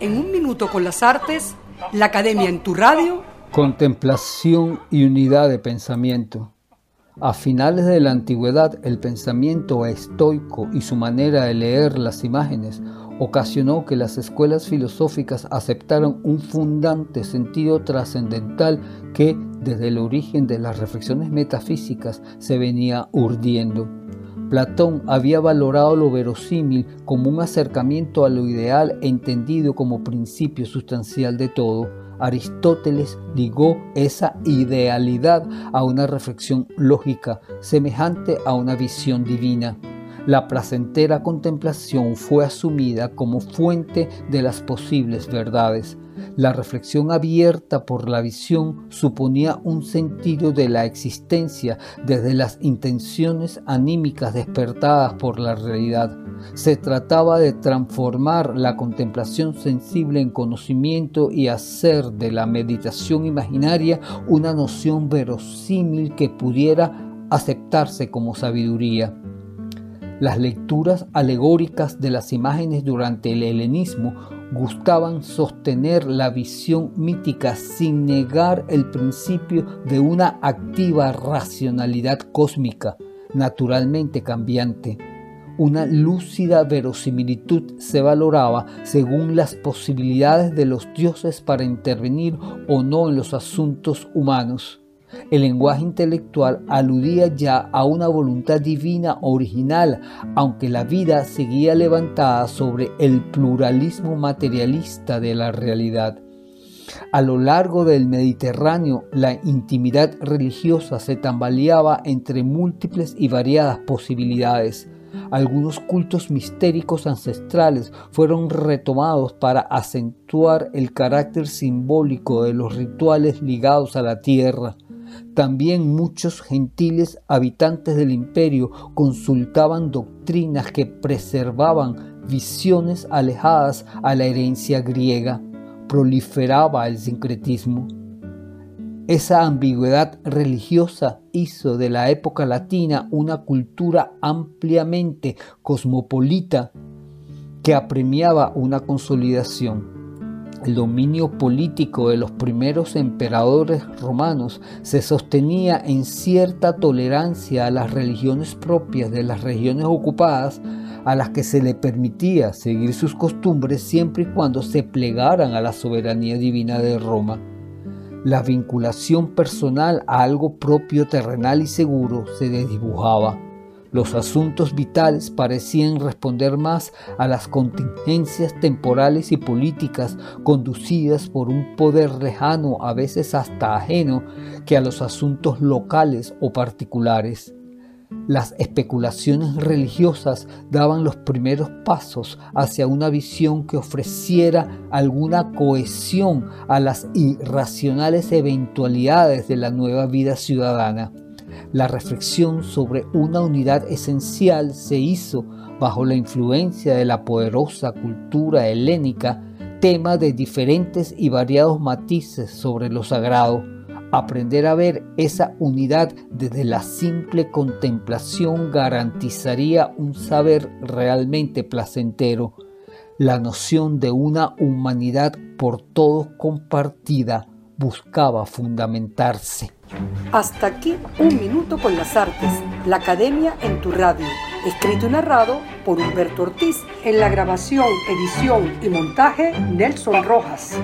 En un minuto con las artes, la Academia en tu radio. Contemplación y unidad de pensamiento. A finales de la antigüedad, el pensamiento estoico y su manera de leer las imágenes ocasionó que las escuelas filosóficas aceptaran un fundante sentido trascendental que, desde el origen de las reflexiones metafísicas, se venía urdiendo. Platón había valorado lo verosímil como un acercamiento a lo ideal entendido como principio sustancial de todo. Aristóteles ligó esa idealidad a una reflexión lógica semejante a una visión divina. La placentera contemplación fue asumida como fuente de las posibles verdades. La reflexión abierta por la visión suponía un sentido de la existencia desde las intenciones anímicas despertadas por la realidad. Se trataba de transformar la contemplación sensible en conocimiento y hacer de la meditación imaginaria una noción verosímil que pudiera aceptarse como sabiduría. Las lecturas alegóricas de las imágenes durante el helenismo gustaban sostener la visión mítica sin negar el principio de una activa racionalidad cósmica, naturalmente cambiante. Una lúcida verosimilitud se valoraba según las posibilidades de los dioses para intervenir o no en los asuntos humanos. El lenguaje intelectual aludía ya a una voluntad divina original, aunque la vida seguía levantada sobre el pluralismo materialista de la realidad. A lo largo del Mediterráneo, la intimidad religiosa se tambaleaba entre múltiples y variadas posibilidades. Algunos cultos mistéricos ancestrales fueron retomados para acentuar el carácter simbólico de los rituales ligados a la tierra. También muchos gentiles habitantes del imperio consultaban doctrinas que preservaban visiones alejadas a la herencia griega. Proliferaba el sincretismo. Esa ambigüedad religiosa hizo de la época latina una cultura ampliamente cosmopolita que apremiaba una consolidación. El dominio político de los primeros emperadores romanos se sostenía en cierta tolerancia a las religiones propias de las regiones ocupadas a las que se le permitía seguir sus costumbres siempre y cuando se plegaran a la soberanía divina de Roma. La vinculación personal a algo propio, terrenal y seguro se desdibujaba. Los asuntos vitales parecían responder más a las contingencias temporales y políticas conducidas por un poder lejano, a veces hasta ajeno, que a los asuntos locales o particulares. Las especulaciones religiosas daban los primeros pasos hacia una visión que ofreciera alguna cohesión a las irracionales eventualidades de la nueva vida ciudadana. La reflexión sobre una unidad esencial se hizo bajo la influencia de la poderosa cultura helénica, tema de diferentes y variados matices sobre lo sagrado. Aprender a ver esa unidad desde la simple contemplación garantizaría un saber realmente placentero, la noción de una humanidad por todos compartida buscaba fundamentarse. Hasta aquí un minuto con las artes, la academia en tu radio, escrito y narrado por Humberto Ortiz, en la grabación, edición y montaje Nelson Rojas.